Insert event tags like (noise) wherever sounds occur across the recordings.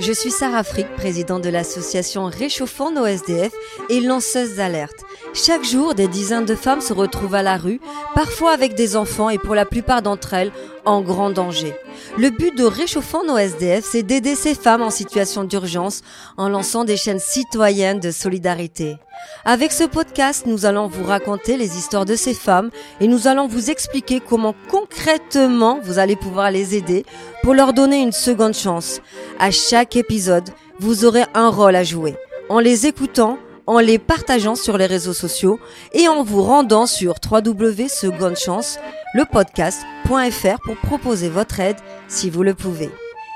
Je suis Sarah Frick, présidente de l'association Réchauffant nos SDF et lanceuse d'alerte. Chaque jour, des dizaines de femmes se retrouvent à la rue, parfois avec des enfants et pour la plupart d'entre elles en grand danger. Le but de Réchauffant nos SDF, c'est d'aider ces femmes en situation d'urgence en lançant des chaînes citoyennes de solidarité. Avec ce podcast, nous allons vous raconter les histoires de ces femmes et nous allons vous expliquer comment concrètement vous allez pouvoir les aider pour leur donner une seconde chance. À chaque épisode, vous aurez un rôle à jouer. En les écoutant, en les partageant sur les réseaux sociaux et en vous rendant sur www.secondechance, le podcast.fr pour proposer votre aide si vous le pouvez.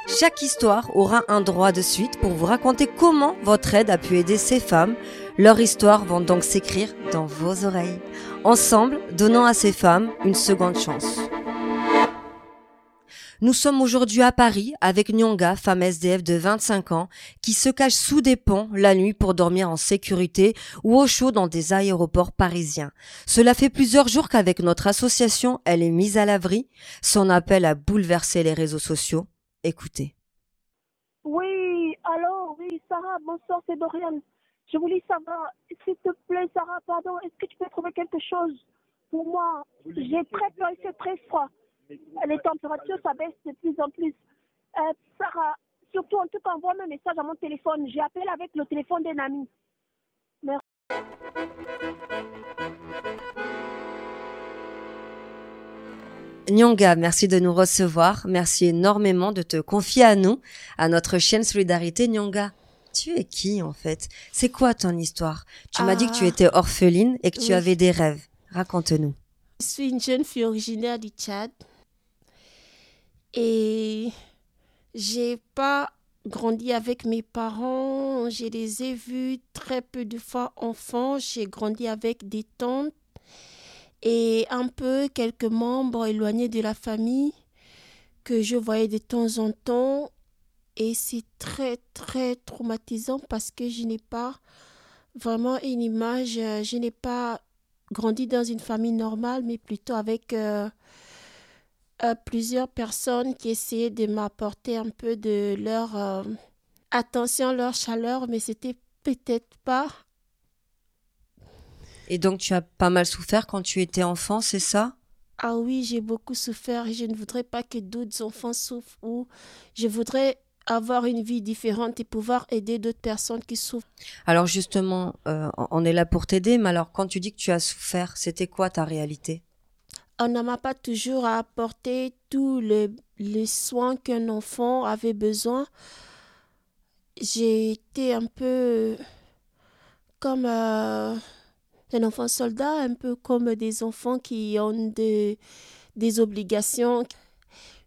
Chaque histoire aura un droit de suite pour vous raconter comment votre aide a pu aider ces femmes. Leurs histoires vont donc s'écrire dans vos oreilles. Ensemble, donnant à ces femmes une seconde chance. Nous sommes aujourd'hui à Paris avec Nyonga, femme SDF de 25 ans, qui se cache sous des ponts la nuit pour dormir en sécurité ou au chaud dans des aéroports parisiens. Cela fait plusieurs jours qu'avec notre association, elle est mise à l'abri. Son appel a bouleversé les réseaux sociaux. Écoutez. Oui, alors, oui, Sarah, bonsoir, c'est Dorian. Je voulais savoir, s'il te plaît, Sarah, pardon, est-ce que tu peux trouver quelque chose pour moi? J'ai très peur, il fait très froid les températures, ça baisse de plus en plus. Euh, Sarah, surtout en tout cas, envoie un message à mon téléphone. J'ai appelé avec le téléphone d'un ami. Merci. Nyonga, merci de nous recevoir. Merci énormément de te confier à nous, à notre chaîne Solidarité. Nyonga, tu es qui en fait? C'est quoi ton histoire? Tu m'as dit que tu Ah. étais orpheline et que tu Oui. avais des rêves. Raconte-nous. Je suis une jeune fille originaire du Tchad et j'ai pas grandi avec mes parents. Je les ai vus très peu de fois enfants. J'ai grandi avec des tantes et un peu quelques membres éloignés de la famille que je voyais de temps en temps. Et c'est très, très traumatisant parce que je n'ai pas vraiment une image, euh, je n'ai pas grandi dans une famille normale, mais plutôt avec euh, euh, plusieurs personnes qui essayaient de m'apporter un peu de leur euh, attention, leur chaleur, mais c'était peut-être pas. Et donc tu as pas mal souffert quand tu étais enfant, c'est ça? Ah oui, j'ai beaucoup souffert et je ne voudrais pas que d'autres enfants souffrent ou je voudrais avoir une vie différente et pouvoir aider d'autres personnes qui souffrent. Alors justement, euh, on est là pour t'aider, mais alors quand tu dis que tu as souffert, c'était quoi ta réalité? On ne m'a pas toujours apporté tous les, les soins qu'un enfant avait besoin. J'ai été un peu comme euh, un enfant soldat, un peu comme des enfants qui ont des, des obligations.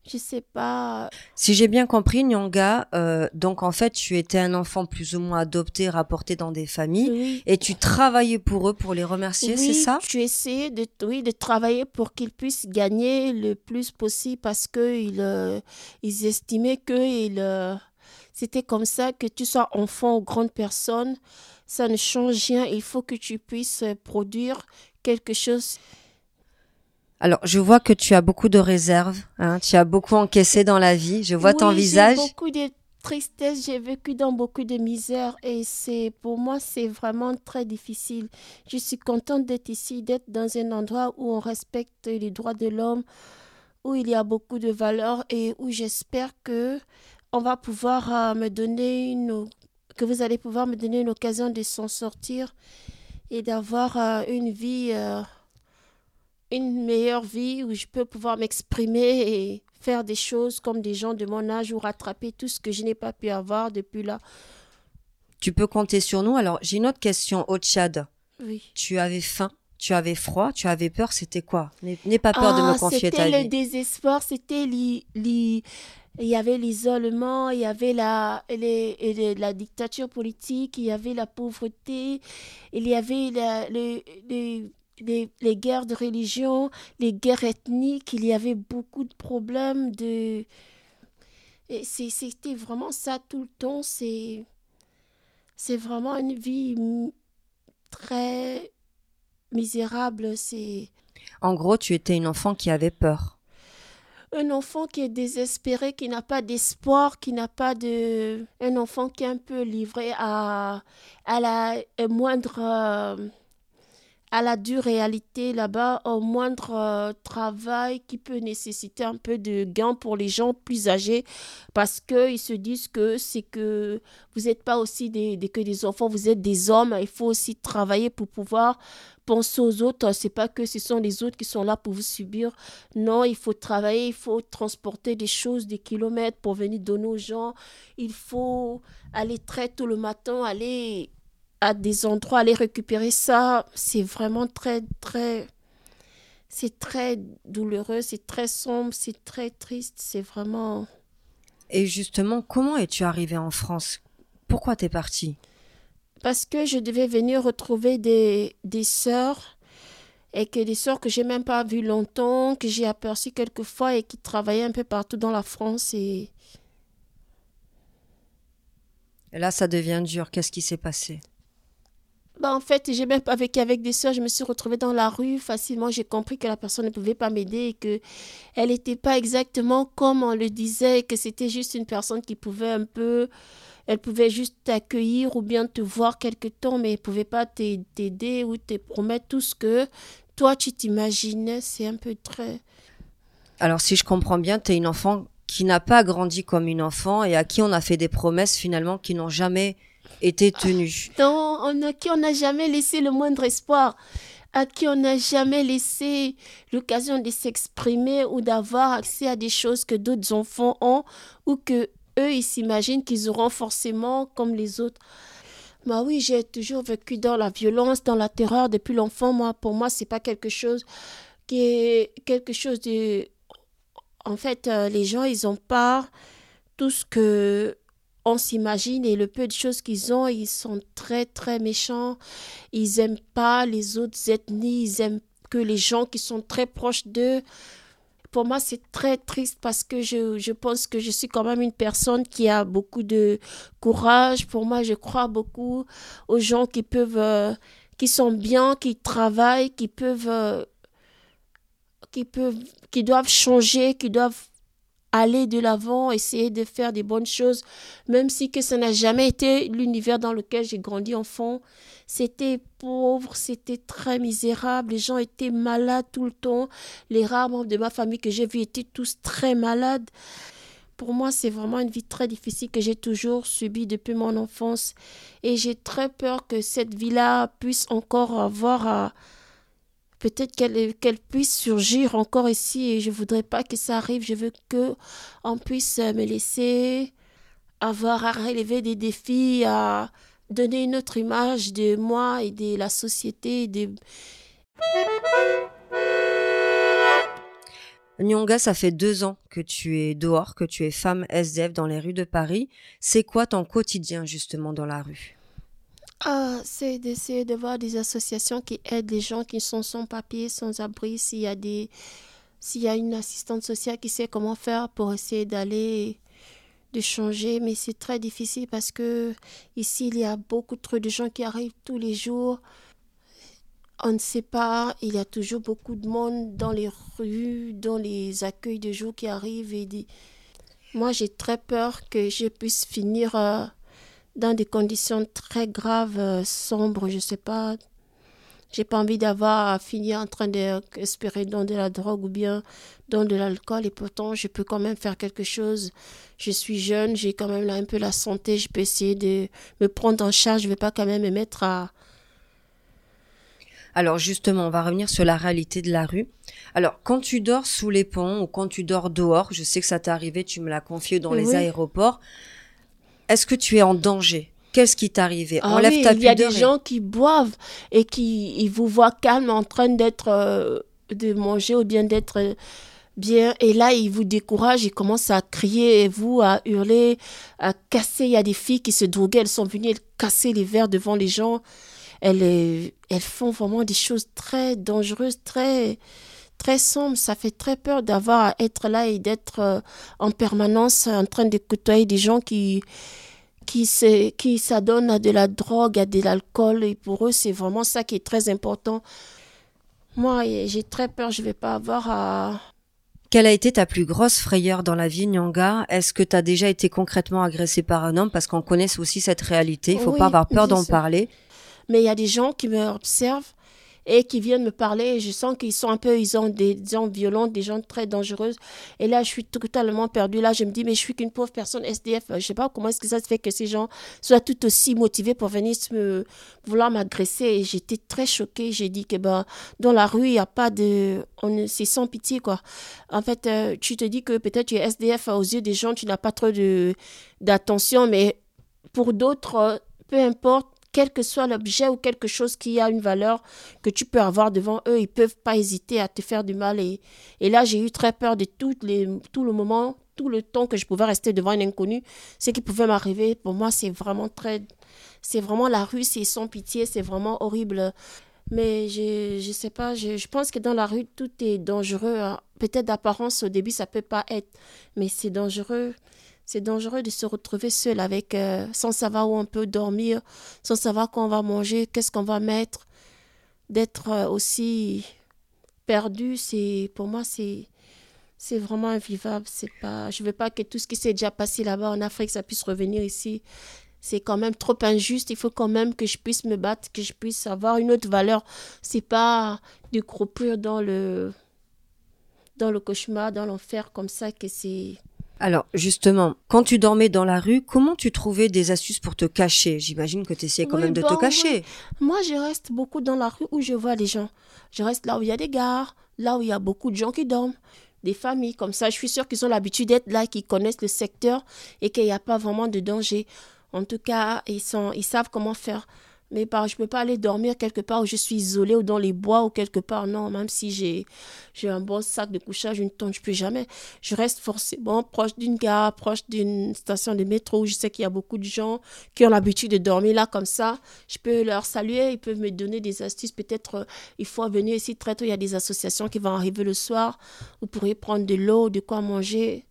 Je sais pas. Si j'ai bien compris, Nyonga, euh, donc en fait tu étais un enfant plus ou moins adopté, rapporté dans des familles, Oui, et tu travaillais pour eux pour les remercier, c'est oui, ça? Tu essayais de, oui, de travailler pour qu'ils puissent gagner le plus possible parce qu'ils euh, ils estimaient que ils, euh, c'était comme ça que tu sois enfant ou grande personne. Ça ne change rien. Il faut que tu puisses euh, produire quelque chose. Alors je vois que tu as beaucoup de réserves, hein, tu as beaucoup encaissé dans la vie, je vois ton visage. J'ai beaucoup de tristesse, j'ai vécu dans beaucoup de misère et c'est pour moi c'est vraiment très difficile. Je suis contente d'être ici, d'être dans un endroit où on respecte les droits de l'homme, où il y a beaucoup de valeurs et où j'espère que on va pouvoir euh, me donner une que vous allez pouvoir me donner une occasion de s'en sortir et d'avoir euh, une vie euh, une meilleure vie où je peux pouvoir m'exprimer et faire des choses comme des gens de mon âge ou rattraper tout ce que je n'ai pas pu avoir depuis là. Tu peux compter sur nous. Alors j'ai une autre question au Tchad. Oui. Tu avais faim, tu avais froid, tu avais peur, c'était quoi? N'aie pas peur de me Ah, confier ta C'était le vie. désespoir, c'était li- li- il y avait l'isolement, il y avait la, les- les- la dictature politique, il y avait la pauvreté, il y avait la- les, les guerres de religion, les guerres ethniques, il y avait beaucoup de problèmes de... C'était vraiment ça tout le temps, c'est c'est vraiment une vie très misérable, c'est... En gros, tu étais une enfant qui avait peur. un enfant qui est désespéré, qui n'a pas d'espoir, qui n'a pas de... Un enfant qui est un peu livré à, à la moindre... Euh, à la dure réalité là-bas, au moindre euh, travail qui peut nécessiter un peu de gain pour les gens plus âgés parce qu'ils se disent que c'est que vous n'êtes pas aussi des, que des enfants, vous êtes des hommes, il faut aussi travailler pour pouvoir penser aux autres. C'est pas que ce sont les autres qui sont là pour vous subir. Non, il faut travailler, il faut transporter des choses, des kilomètres pour venir donner aux gens. Il faut aller très tôt le matin, aller à des endroits, aller récupérer ça, c'est vraiment très, très, c'est très douloureux, c'est très sombre, c'est très triste, c'est vraiment. Et justement, comment es-tu arrivée en France? Pourquoi t'es partie? Parce que je devais venir retrouver des, des sœurs et que des sœurs que j'ai même pas vues longtemps, que j'ai aperçues quelques fois et qui travaillaient un peu partout dans la France et là, ça devient dur. Qu'est-ce qui s'est passé? Bah, en fait, j'ai même vécu avec des soeurs. Je me suis retrouvée dans la rue facilement. J'ai compris que la personne ne pouvait pas m'aider et que elle n'était pas exactement comme on le disait, que c'était juste une personne qui pouvait un peu, elle pouvait juste t'accueillir ou bien te voir quelque temps, mais elle pouvait pas t'aider ou te promettre tout ce que toi tu t'imaginais. C'est un peu très. Alors, si je comprends bien, tu es une enfant qui n'a pas grandi comme une enfant et à qui on a fait des promesses finalement qui n'ont jamais été tenu. Non, on a, qui on n'a jamais laissé le moindre espoir, à qui on n'a jamais laissé l'occasion de s'exprimer ou d'avoir accès à des choses que d'autres enfants ont ou que eux ils s'imaginent qu'ils auront forcément comme les autres. Bah oui, j'ai toujours vécu dans la violence, dans la terreur depuis l'enfant. Moi, pour moi, c'est pas quelque chose qui est quelque chose de. En fait, euh, les gens, ils ont pas tout ce que on s'imagine et le peu de choses qu'ils ont, ils sont très très méchants. Ils aiment pas les autres ethnies, ils aiment que les gens qui sont très proches d'eux. Pour moi, c'est très triste parce que je, je, pense que je suis quand même une personne qui a beaucoup de courage. Pour moi, je crois beaucoup aux gens qui peuvent, euh, qui sont bien, qui travaillent, qui peuvent, euh, qui peuvent, qui doivent changer, qui doivent aller de l'avant, essayer de faire des bonnes choses, même si que ça n'a jamais été l'univers dans lequel j'ai grandi enfant. C'était pauvre, c'était très misérable, les gens étaient malades tout le temps. Les rares membres de ma famille que j'ai vus étaient tous très malades. Pour moi, c'est vraiment une vie très difficile que j'ai toujours subie depuis mon enfance. Et j'ai très peur que cette vie-là puisse encore avoir à, peut-être qu'elle puisse surgir encore ici et je voudrais pas que ça arrive. Je veux que on puisse me laisser avoir à relever des défis, à donner une autre image de moi et de la société. Nyonga, ça fait deux ans que tu es dehors, que tu es femme SDF dans les rues de Paris. C'est quoi ton quotidien justement dans la rue? Ah, c'est d'essayer de voir des associations qui aident les gens qui sont sans papier, sans abri, s'il y a des s'il y a une assistante sociale qui sait comment faire pour essayer d'aller de changer, mais c'est très difficile parce que ici il y a beaucoup trop de gens qui arrivent tous les jours. On ne sait pas, il y a toujours beaucoup de monde dans les rues, dans les accueils de jour qui arrivent et moi j'ai très peur que je puisse finir euh, dans des conditions très graves, euh, sombres, je sais pas. J'ai pas envie d'avoir à finir en train d'espérer dans de la drogue ou bien dans de l'alcool et pourtant je peux quand même faire quelque chose. Je suis jeune, j'ai quand même un peu la santé, je peux essayer de me prendre en charge, je vais pas quand même me mettre à alors justement, on va revenir sur la réalité de la rue. Alors, quand tu dors sous les ponts ou quand tu dors dehors, je sais que ça t'est arrivé, tu me l'as confié dans les aéroports, est-ce que tu es en danger? Qu'est-ce qui t'est arrivé? Ah oui, Il y a des gens qui boivent et qui ils vous voient calme en train d'être euh, de manger ou bien d'être euh, bien et là ils vous découragent, ils commencent à crier et vous à hurler, à casser. Il y a des filles qui se droguaient, elles sont venues casser les verres devant les gens. Elles, elles font vraiment des choses très dangereuses, très très sombre. Ça fait très peur d'avoir à être là et d'être euh, en permanence en train d'écouter des gens qui qui qui s'adonnent à de la drogue, à de l'alcool et pour eux c'est vraiment ça qui est très important. Moi j'ai très peur, je vais pas avoir à Quelle a été ta plus grosse frayeur dans la vie, Nyanga Est-ce que tu as déjà été concrètement agressée par un homme? Parce qu'on connaît aussi cette réalité, il faut pas avoir peur d'en parler. Mais il y a des gens qui me observent et qui viennent me parler. Je sens qu'ils sont un peu, ils ont des gens violents, des gens très dangereux. Et là, je suis totalement perdue. Là, je me dis, mais je suis qu'une pauvre personne SDF. Je sais pas comment est-ce que ça se fait que ces gens soient tout aussi motivés pour venir me, vouloir m'agresser. Et j'étais très choquée. J'ai dit que ben, dans la rue, il n'y a pas de. C'est sans pitié, quoi. En fait, euh, tu te dis que peut-être tu es SDF aux yeux des gens, tu n'as pas trop d'attention, mais pour d'autres, peu importe, quel que soit l'objet ou quelque chose qui a une valeur que tu peux avoir devant eux, ils peuvent pas hésiter à te faire du mal. Et, et là, j'ai eu très peur de tout, les, tout le moment, tout le temps que je pouvais rester devant un inconnu. Ce qui pouvait m'arriver, pour moi, c'est vraiment très... C'est vraiment la rue, c'est sans pitié, c'est vraiment horrible. Mais je je sais pas, je, je, pense que dans la rue, tout est dangereux. Hein. Peut-être d'apparence, au début, ça peut pas être, mais c'est dangereux. C'est dangereux de se retrouver seul avec, euh, sans savoir où on peut dormir, sans savoir quoi on va manger, qu'est-ce qu'on va mettre. D'être euh, aussi perdu, c'est pour moi c'est c'est vraiment invivable. C'est pas, je veux pas que tout ce qui s'est déjà passé là-bas en Afrique, ça puisse revenir ici. C'est quand même trop injuste. Il faut quand même que je puisse me battre, que je puisse avoir une autre valeur. C'est pas de croupir dans le dans le cauchemar, dans l'enfer comme ça que c'est alors justement, quand tu dormais dans la rue, comment tu trouvais des astuces pour te cacher? J'imagine que tu essayais quand même de te cacher. Moi, je reste beaucoup dans la rue où je vois les gens. Je reste là où il y a des gares, là où il y a beaucoup de gens qui dorment, des familles. Comme ça, je suis sûre qu'ils ont l'habitude d'être là, qu'ils connaissent le secteur et qu'il n'y a pas vraiment de danger. En tout cas, ils, sont, ils savent comment faire. Mais je ne peux pas aller dormir quelque part où je suis isolée ou dans les bois ou quelque part. Non, même si j'ai, un bon sac de couchage, je ne peux jamais. Je reste forcément proche d'une gare, proche d'une station de métro où je sais qu'il y a beaucoup de gens qui ont l'habitude de dormir là comme ça. Je peux leur saluer, ils peuvent me donner des astuces. Peut-être euh, il faut venir ici très tôt. Il y a des associations qui vont arriver le soir. Vous pourriez prendre de l'eau, de quoi manger.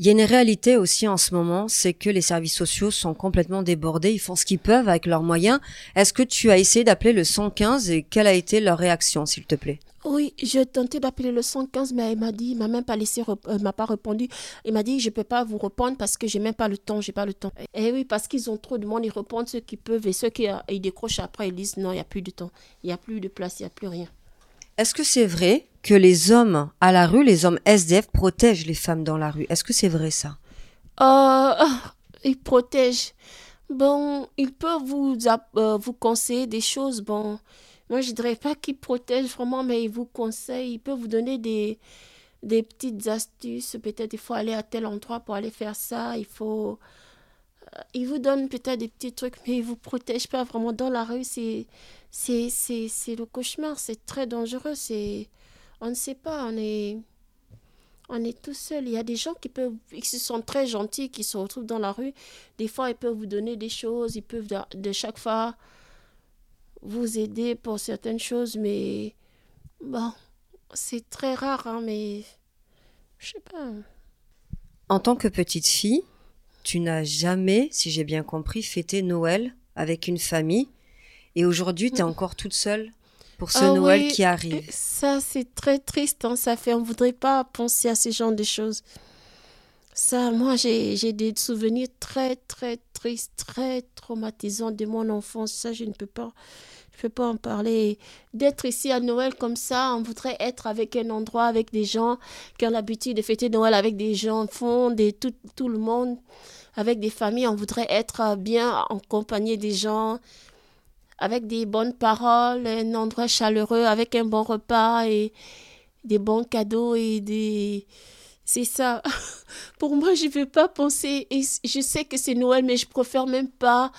Il y a une réalité aussi en ce moment, c'est que les services sociaux sont complètement débordés, ils font ce qu'ils peuvent avec leurs moyens. Est-ce que tu as essayé d'appeler le 115 et quelle a été leur réaction, s'il te plaît? Oui, j'ai tenté d'appeler le 115, mais il m'a dit, il m'a même pas laissé, euh, m'a pas répondu. Il m'a dit, je peux pas vous répondre parce que j'ai même pas le temps, j'ai pas le temps. Et oui, parce qu'ils ont trop de monde, ils répondent ceux qui peuvent et ceux qui euh, ils décrochent après, ils disent non, il y a plus de temps, il y a plus de place, il y a plus rien. Est-ce que c'est vrai que les hommes à la rue, les hommes SDF, protègent les femmes dans la rue Est-ce que c'est vrai ça? Euh, (laughs) Ils protègent. Bon, ils peuvent vous, euh, vous conseiller des choses. Bon, moi, je dirais pas qu'ils protègent vraiment, mais ils vous conseillent. Ils peuvent vous donner des, des petites astuces. Peut-être il faut aller à tel endroit pour aller faire ça. Il faut. Euh, ils vous donnent peut-être des petits trucs, mais ils vous protègent pas vraiment. Dans la rue, c'est c'est, c'est, le cauchemar, c'est très dangereux, c'est, on ne sait pas, on est, on est tout seul. Il y a des gens qui peuvent, qui sont très gentils, qui se retrouvent dans la rue. Des fois, ils peuvent vous donner des choses, ils peuvent de, chaque fois vous aider pour certaines choses, mais bon, c'est très rare, hein, mais je sais pas. En tant que petite fille, tu n'as jamais, si j'ai bien compris, fêté Noël avec une famille et aujourd'hui, tu es mm. encore toute seule pour ce ah Noël qui arrive. Ça, c'est très triste. Hein, ça fait, on voudrait pas penser à ce genre de choses. Ça, moi, j'ai des souvenirs très, très tristes, très traumatisants de mon enfance. Ça, je ne peux pas, je peux pas en parler. D'être ici à Noël comme ça, on voudrait être avec un endroit, avec des gens qui ont l'habitude de fêter Noël avec des gens, enfants, de tout, tout le monde, avec des familles. On voudrait être bien en compagnie des gens avec des bonnes paroles, un endroit chaleureux, avec un bon repas et des bons cadeaux et des... C'est ça. (laughs) Pour moi, je ne veux pas penser, et je sais que c'est Noël, mais je préfère même pas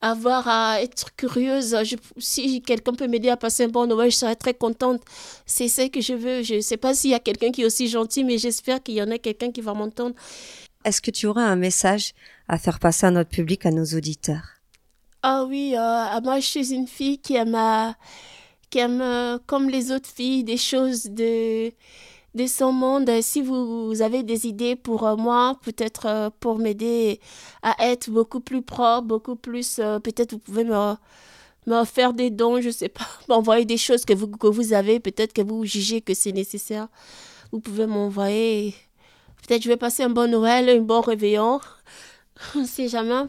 avoir à être curieuse. si quelqu'un peut m'aider à passer un bon Noël, je serais très contente. C'est ce que je veux. Je ne sais pas s'il y a quelqu'un qui est aussi gentil, mais j'espère qu'il y en a quelqu'un qui va m'entendre. Est-ce que tu aurais un message à faire passer à notre public, à nos auditeurs? Ah oui, euh, moi je suis une fille qui aime, euh, qui aime euh, comme les autres filles, des choses de, de son monde. Si vous, avez des idées pour moi, peut-être pour m'aider à être beaucoup plus propre, beaucoup plus, peut-être vous pouvez me, me faire des dons, je sais pas, (laughs) m'envoyer des choses que vous, que vous avez, peut-être que vous jugez que c'est nécessaire. vous pouvez m'envoyer. Peut-être je vais passer un bon Noël, un bon réveillon. (laughs) On ne sait jamais.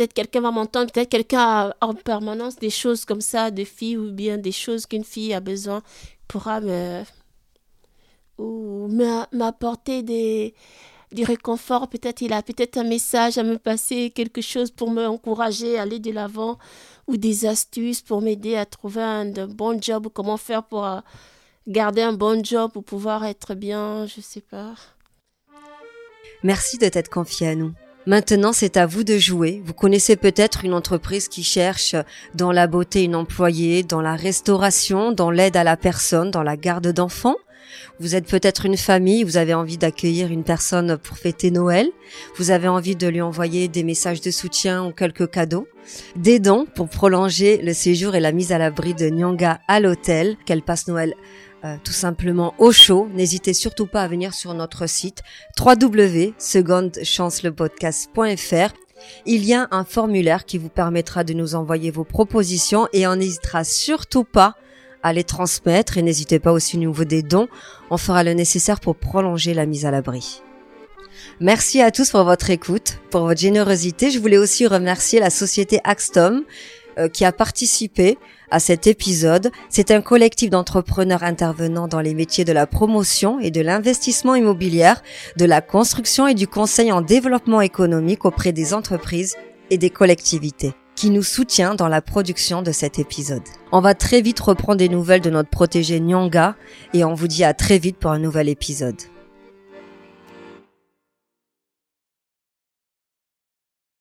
Peut-être quelqu'un va m'entendre, peut-être quelqu'un a en permanence des choses comme ça, des filles ou bien des choses qu'une fille a besoin pourra me ou m'apporter des du réconfort. Peut-être il a peut-être un message à me passer, quelque chose pour me encourager à aller de l'avant ou des astuces pour m'aider à trouver un, bon job ou comment faire pour euh, garder un bon job pour pouvoir être bien, je sais pas. Merci de t'être confié à nous. Maintenant, c'est à vous de jouer. Vous connaissez peut-être une entreprise qui cherche dans la beauté une employée, dans la restauration, dans l'aide à la personne, dans la garde d'enfants. Vous êtes peut-être une famille, vous avez envie d'accueillir une personne pour fêter Noël, vous avez envie de lui envoyer des messages de soutien ou quelques cadeaux, des dons pour prolonger le séjour et la mise à l'abri de Nyanga à l'hôtel, qu'elle passe Noël euh, tout simplement au chaud. N'hésitez surtout pas à venir sur notre site www.secondchancelepodcast.fr. Il y a un formulaire qui vous permettra de nous envoyer vos propositions et on n'hésitera surtout pas à les transmettre et n'hésitez pas aussi au niveau des dons. On fera le nécessaire pour prolonger la mise à l'abri. Merci à tous pour votre écoute, pour votre générosité. Je voulais aussi remercier la société Axtom qui a participé à cet épisode. C'est un collectif d'entrepreneurs intervenant dans les métiers de la promotion et de l'investissement immobilier, de la construction et du conseil en développement économique auprès des entreprises et des collectivités qui nous soutient dans la production de cet épisode. On va très vite reprendre des nouvelles de notre protégé Nyanga et on vous dit à très vite pour un nouvel épisode.